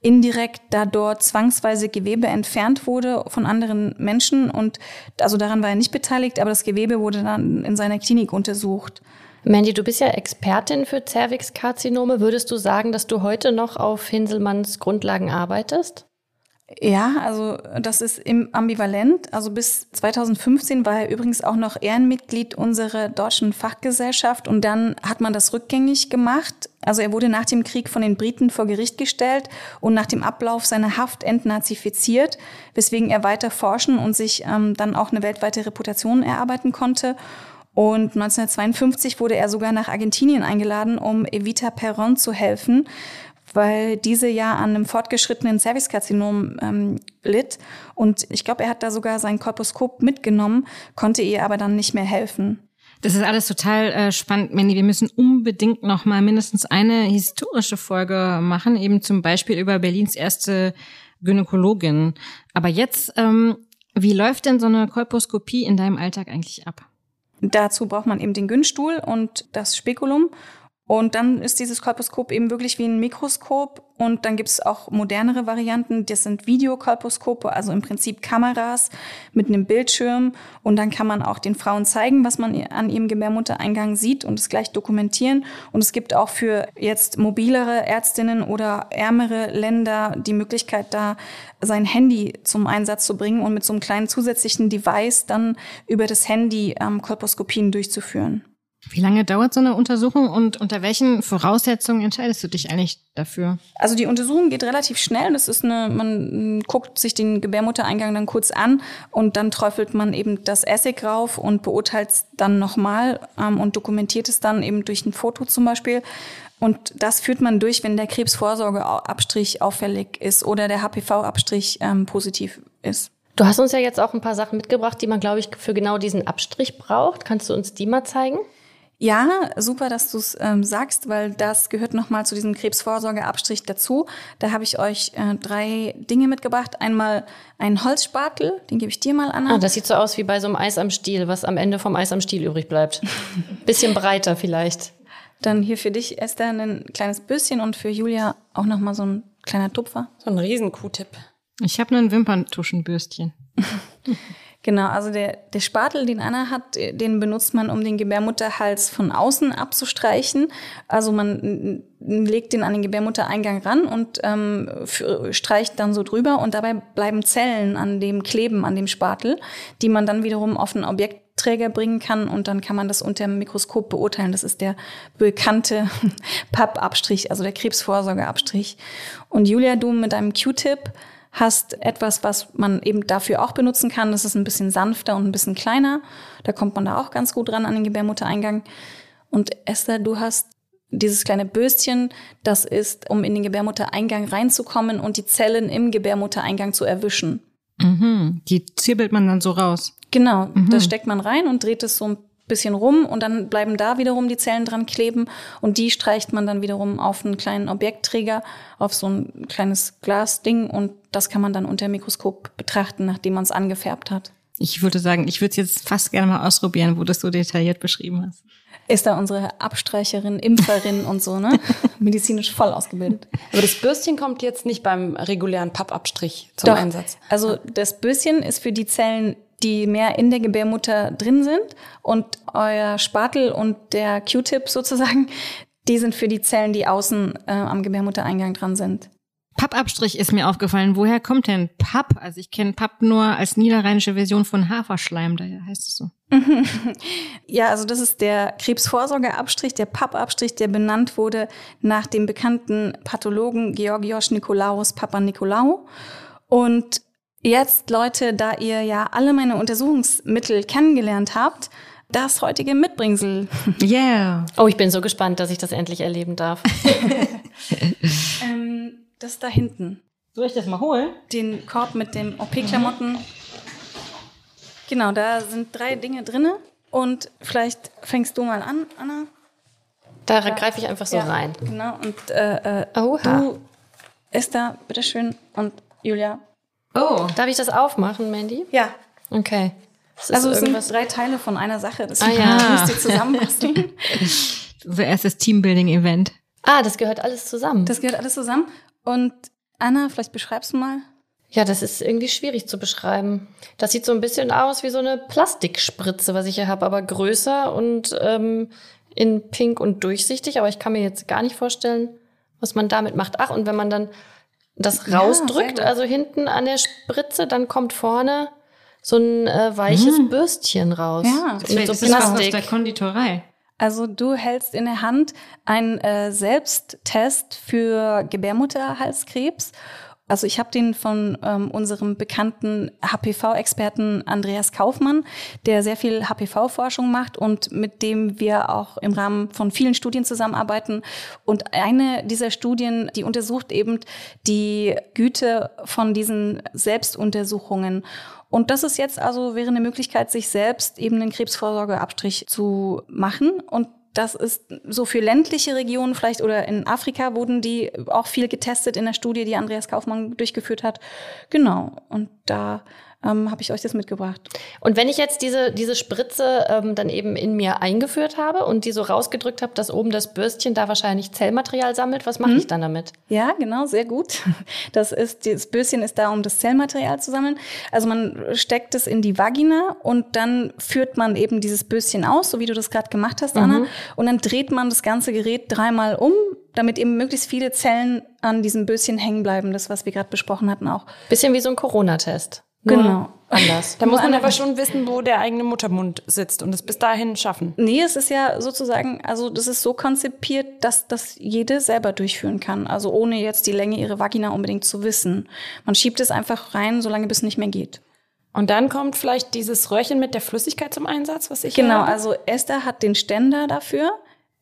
Indirekt, da dort zwangsweise Gewebe entfernt wurde von anderen Menschen. Und also daran war er nicht beteiligt, aber das Gewebe wurde dann in seiner Klinik untersucht. Mandy, du bist ja Expertin für Zervixkarzinome. Würdest du sagen, dass du heute noch auf Hinselmanns Grundlagen arbeitest? Ja, also das ist ambivalent. Also bis 2015 war er übrigens auch noch Ehrenmitglied unserer deutschen Fachgesellschaft und dann hat man das rückgängig gemacht. Also er wurde nach dem Krieg von den Briten vor Gericht gestellt und nach dem Ablauf seiner Haft entnazifiziert, weswegen er weiter forschen und sich ähm, dann auch eine weltweite Reputation erarbeiten konnte. Und 1952 wurde er sogar nach Argentinien eingeladen, um Evita Perron zu helfen, weil diese ja an einem fortgeschrittenen Cervixkarzinom ähm, litt. Und ich glaube, er hat da sogar sein Korposkop mitgenommen, konnte ihr aber dann nicht mehr helfen. Das ist alles total äh, spannend, Mandy. Wir müssen unbedingt noch mal mindestens eine historische Folge machen, eben zum Beispiel über Berlins erste Gynäkologin. Aber jetzt, ähm, wie läuft denn so eine Kolposkopie in deinem Alltag eigentlich ab? Dazu braucht man eben den Günstuhl und das Spekulum. Und dann ist dieses Kolposkop eben wirklich wie ein Mikroskop. Und dann gibt es auch modernere Varianten. Das sind Videokolposkope, also im Prinzip Kameras mit einem Bildschirm. Und dann kann man auch den Frauen zeigen, was man an ihrem Gebärmuttereingang sieht und es gleich dokumentieren. Und es gibt auch für jetzt mobilere Ärztinnen oder ärmere Länder die Möglichkeit, da sein Handy zum Einsatz zu bringen und mit so einem kleinen zusätzlichen Device dann über das Handy ähm, Kolposkopien durchzuführen. Wie lange dauert so eine Untersuchung und unter welchen Voraussetzungen entscheidest du dich eigentlich dafür? Also die Untersuchung geht relativ schnell. Das ist eine, man guckt sich den Gebärmuttereingang dann kurz an und dann träufelt man eben das Essig rauf und beurteilt es dann nochmal ähm, und dokumentiert es dann eben durch ein Foto zum Beispiel. Und das führt man durch, wenn der Krebsvorsorgeabstrich auffällig ist oder der HPV-Abstrich ähm, positiv ist. Du hast uns ja jetzt auch ein paar Sachen mitgebracht, die man, glaube ich, für genau diesen Abstrich braucht. Kannst du uns die mal zeigen? Ja, super, dass du es ähm, sagst, weil das gehört nochmal zu diesem Krebsvorsorgeabstrich dazu. Da habe ich euch äh, drei Dinge mitgebracht. Einmal einen Holzspatel, den gebe ich dir mal an. Ah, das sieht so aus wie bei so einem Eis am Stiel, was am Ende vom Eis am Stiel übrig bleibt. <laughs> Bisschen breiter vielleicht. Dann hier für dich, Esther, ein kleines Böschen und für Julia auch nochmal so ein kleiner Tupfer. So ein riesen Q-Tipp. Ich habe nur ein Wimperntuschenbürstchen. <laughs> Genau, also der, der Spatel, den Anna hat, den benutzt man, um den Gebärmutterhals von außen abzustreichen. Also man legt den an den Gebärmuttereingang ran und ähm, streicht dann so drüber und dabei bleiben Zellen an dem kleben, an dem Spatel, die man dann wiederum auf einen Objektträger bringen kann und dann kann man das unter dem Mikroskop beurteilen. Das ist der bekannte <laughs> Pappabstrich, also der Krebsvorsorgeabstrich. Und Julia, du mit deinem Q-Tip hast etwas, was man eben dafür auch benutzen kann. Das ist ein bisschen sanfter und ein bisschen kleiner. Da kommt man da auch ganz gut ran an den Gebärmuttereingang. Und Esther, du hast dieses kleine Böschen, das ist, um in den Gebärmuttereingang reinzukommen und die Zellen im Gebärmuttereingang zu erwischen. Mhm. Die zirbelt man dann so raus. Genau, mhm. das steckt man rein und dreht es so ein bisschen rum und dann bleiben da wiederum die Zellen dran kleben und die streicht man dann wiederum auf einen kleinen Objektträger, auf so ein kleines Glasding und das kann man dann unter dem Mikroskop betrachten, nachdem man es angefärbt hat. Ich würde sagen, ich würde es jetzt fast gerne mal ausprobieren, wo du es so detailliert beschrieben hast. Ist da unsere Abstreicherin, Impferin und so, ne? <laughs> Medizinisch voll ausgebildet. Aber das Bürstchen kommt jetzt nicht beim regulären Pappabstrich zum Doch. Einsatz. Also das Bürstchen ist für die Zellen, die mehr in der Gebärmutter drin sind und euer Spatel und der Q-Tip sozusagen, die sind für die Zellen, die außen äh, am Gebärmuttereingang dran sind. Pappabstrich ist mir aufgefallen. Woher kommt denn Papp? Also ich kenne Papp nur als niederrheinische Version von Haferschleim, daher heißt es so. <laughs> ja, also das ist der Krebsvorsorgeabstrich, der Pappabstrich, der benannt wurde nach dem bekannten Pathologen Georgios Nikolaos Papa Nikolaou. Und Jetzt, Leute, da ihr ja alle meine Untersuchungsmittel kennengelernt habt, das heutige Mitbringsel. <laughs> Yeah. Oh, ich bin so gespannt, dass ich das endlich erleben darf. <laughs> ähm, das da hinten. Soll ich das mal holen? Den Korb mit den OP-Klamotten. Mhm. Genau, da sind drei Dinge drinne. Und vielleicht fängst du mal an, Anna. Da ja. greife ich einfach so ja, rein. Genau. Und äh, äh, du, Esther, bitteschön. Und Julia, Oh. Darf ich das aufmachen, Mandy? Ja. Okay. also es sind drei Teile von einer Sache. Das ah, ja. <laughs> müsst ihr zusammenbasteln. <laughs> so erstes Teambuilding-Event. Ah, das gehört alles zusammen. Das gehört alles zusammen. Und Anna, vielleicht beschreibst du mal. Ja, das ist irgendwie schwierig zu beschreiben. Das sieht so ein bisschen aus wie so eine Plastikspritze, was ich hier habe, aber größer und ähm, in pink und durchsichtig. Aber ich kann mir jetzt gar nicht vorstellen, was man damit macht. Ach, und wenn man dann das rausdrückt, ja, also hinten an der Spritze, dann kommt vorne so ein äh, weiches hm. Bürstchen raus. Ja, das mit so Plastik. aus der Konditorei. Also du hältst in der Hand einen äh, Selbsttest für Gebärmutterhalskrebs Also ich habe den von ähm, unserem bekannten HPV-Experten Andreas Kaufmann, der sehr viel HPV-Forschung macht und mit dem wir auch im Rahmen von vielen Studien zusammenarbeiten. Und eine dieser Studien, die untersucht eben die Güte von diesen Selbstuntersuchungen. Und das ist jetzt also wäre eine Möglichkeit, sich selbst eben einen Krebsvorsorgeabstrich zu machen. Und das ist so für ländliche Regionen vielleicht oder in Afrika wurden die auch viel getestet in der Studie, die Andreas Kaufmann durchgeführt hat. Genau. Und da ähm, habe ich euch das mitgebracht. Und wenn ich jetzt diese, diese Spritze ähm, dann eben in mir eingeführt habe und die so rausgedrückt habe, dass oben das Bürstchen da wahrscheinlich Zellmaterial sammelt, was mache mhm. ich dann damit? Ja, genau, sehr gut. <laughs> Das ist, das Bürstchen ist da, um das Zellmaterial zu sammeln. Also man steckt es in die Vagina und dann führt man eben dieses Bürstchen aus, so wie du das gerade gemacht hast, Anna. Mhm. Und dann dreht man das ganze Gerät dreimal um, damit eben möglichst viele Zellen an diesem Böschen hängen bleiben, das, was wir gerade besprochen hatten auch. Bisschen wie so ein Corona-Test. Genau. Anders. Da muss man aber schon wissen, wo der eigene Muttermund sitzt und es bis dahin schaffen. Nee, es ist ja sozusagen, also das ist so konzipiert, dass das jede selber durchführen kann. Also ohne jetzt die Länge ihrer Vagina unbedingt zu wissen. Man schiebt es einfach rein, solange bis es nicht mehr geht. Und dann kommt vielleicht dieses Röhrchen mit der Flüssigkeit zum Einsatz, was ich Genau, also Esther hat den Ständer dafür.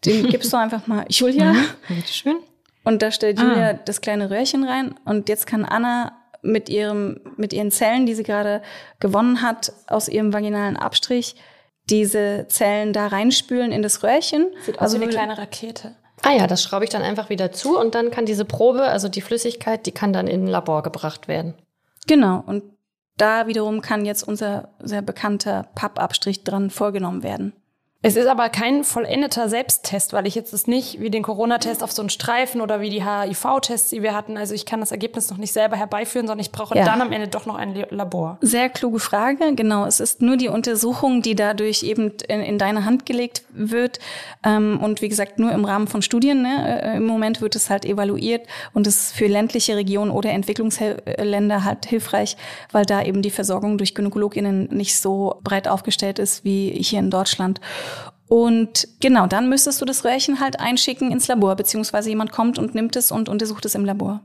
Den <laughs> gibst du einfach mal Julia. Mhm, bitteschön. Und da stellt Julia ah. das kleine Röhrchen rein und jetzt kann Anna mit ihrem, mit ihren Zellen, die sie gerade gewonnen hat, aus ihrem vaginalen Abstrich, diese Zellen da reinspülen in das Röhrchen. Sieht aus also wie eine kleine Rakete. Ah ja, das schraube ich dann einfach wieder zu und dann kann diese Probe, also die Flüssigkeit, die kann dann in ein Labor gebracht werden. Genau. Und da wiederum kann jetzt unser sehr bekannter Pappabstrich dran vorgenommen werden. Es ist aber kein vollendeter Selbsttest, weil ich jetzt es nicht wie den Corona-Test auf so einen Streifen oder wie die HIV-Tests, die wir hatten. Also ich kann das Ergebnis noch nicht selber herbeiführen, sondern ich brauche ja. dann am Ende doch noch ein Labor. Sehr kluge Frage. Genau. Es ist nur die Untersuchung, die dadurch eben in, in deine Hand gelegt wird. Ähm, und wie gesagt, nur im Rahmen von Studien. Ne? Äh, Im Moment wird es halt evaluiert und ist für ländliche Regionen oder Entwicklungsländer halt hilfreich, weil da eben die Versorgung durch GynäkologInnen nicht so breit aufgestellt ist wie hier in Deutschland. Und genau, dann müsstest du das Röhrchen halt einschicken ins Labor, beziehungsweise jemand kommt und nimmt es und untersucht es im Labor.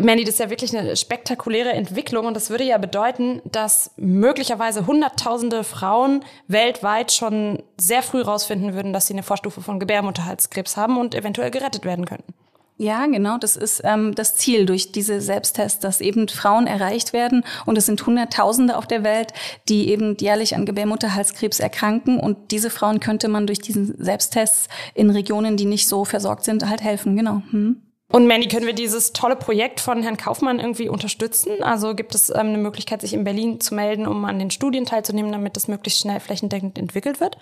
Mandy, das ist ja wirklich eine spektakuläre Entwicklung und das würde ja bedeuten, dass möglicherweise Hunderttausende Frauen weltweit schon sehr früh rausfinden würden, dass sie eine Vorstufe von Gebärmutterhalskrebs haben und eventuell gerettet werden könnten. Ja, genau. Das ist ähm, das Ziel durch diese Selbsttests, dass eben Frauen erreicht werden. Und es sind Hunderttausende auf der Welt, die eben jährlich an Gebärmutterhalskrebs erkranken. Und diese Frauen könnte man durch diesen Selbsttests in Regionen, die nicht so versorgt sind, halt helfen. Genau. Hm. Und Mandy, können wir dieses tolle Projekt von Herrn Kaufmann irgendwie unterstützen? Also gibt es ähm, eine Möglichkeit, sich in Berlin zu melden, um an den Studien teilzunehmen, damit das möglichst schnell flächendeckend entwickelt wird?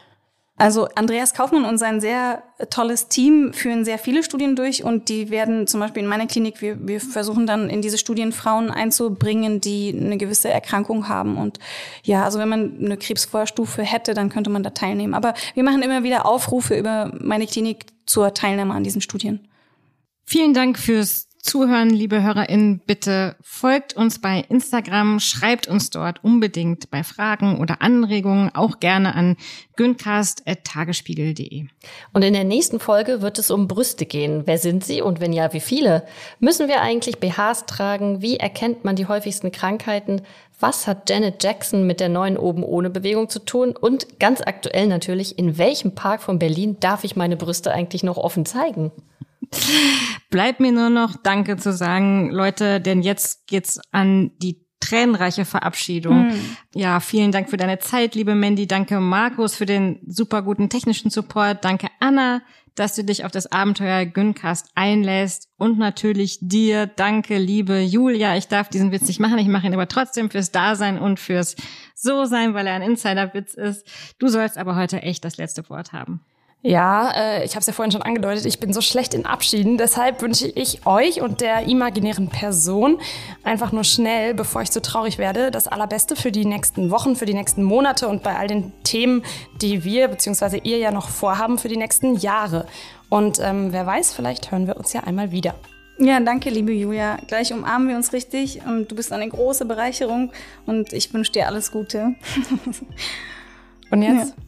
Also Andreas Kaufmann und sein sehr tolles Team führen sehr viele Studien durch und die werden zum Beispiel in meiner Klinik, wir, wir versuchen dann in diese Studien Frauen einzubringen, die eine gewisse Erkrankung haben. Und ja, also wenn man eine Krebsvorstufe hätte, dann könnte man da teilnehmen. Aber wir machen immer wieder Aufrufe über meine Klinik zur Teilnahme an diesen Studien. Vielen Dank fürs Zuhören, liebe HörerInnen, bitte folgt uns bei Instagram, schreibt uns dort unbedingt bei Fragen oder Anregungen auch gerne an güncast.tagesspiegel.de. Und in der nächsten Folge wird es um Brüste gehen. Wer sind sie und wenn ja, wie viele? Müssen wir eigentlich BHs tragen? Wie erkennt man die häufigsten Krankheiten? Was hat Janet Jackson mit der neuen oben ohne Bewegung zu tun? Und ganz aktuell natürlich, in welchem Park von Berlin darf ich meine Brüste eigentlich noch offen zeigen? Bleibt mir nur noch Danke zu sagen, Leute, denn jetzt geht's an die tränenreiche Verabschiedung. Mhm. Ja, vielen Dank für deine Zeit, liebe Mandy. Danke Markus für den super guten technischen Support. Danke Anna, dass du dich auf das Abenteuer Güncast einlässt. Und natürlich dir, danke, liebe Julia. Ich darf diesen Witz nicht machen. Ich mache ihn aber trotzdem fürs Dasein und fürs So-Sein, weil er ein Insider-Witz ist. Du sollst aber heute echt das letzte Wort haben. Ja, äh, ich habe es ja vorhin schon angedeutet, ich bin so schlecht in Abschieden. Deshalb wünsche ich euch und der imaginären Person einfach nur schnell, bevor ich zu traurig werde, das Allerbeste für die nächsten Wochen, für die nächsten Monate und bei all den Themen, die wir bzw. ihr ja noch vorhaben für die nächsten Jahre. Und ähm, wer weiß, vielleicht hören wir uns ja einmal wieder. Ja, danke, liebe Julia. Gleich umarmen wir uns richtig. Und du bist eine große Bereicherung und ich wünsche dir alles Gute. <laughs> und jetzt? Ja.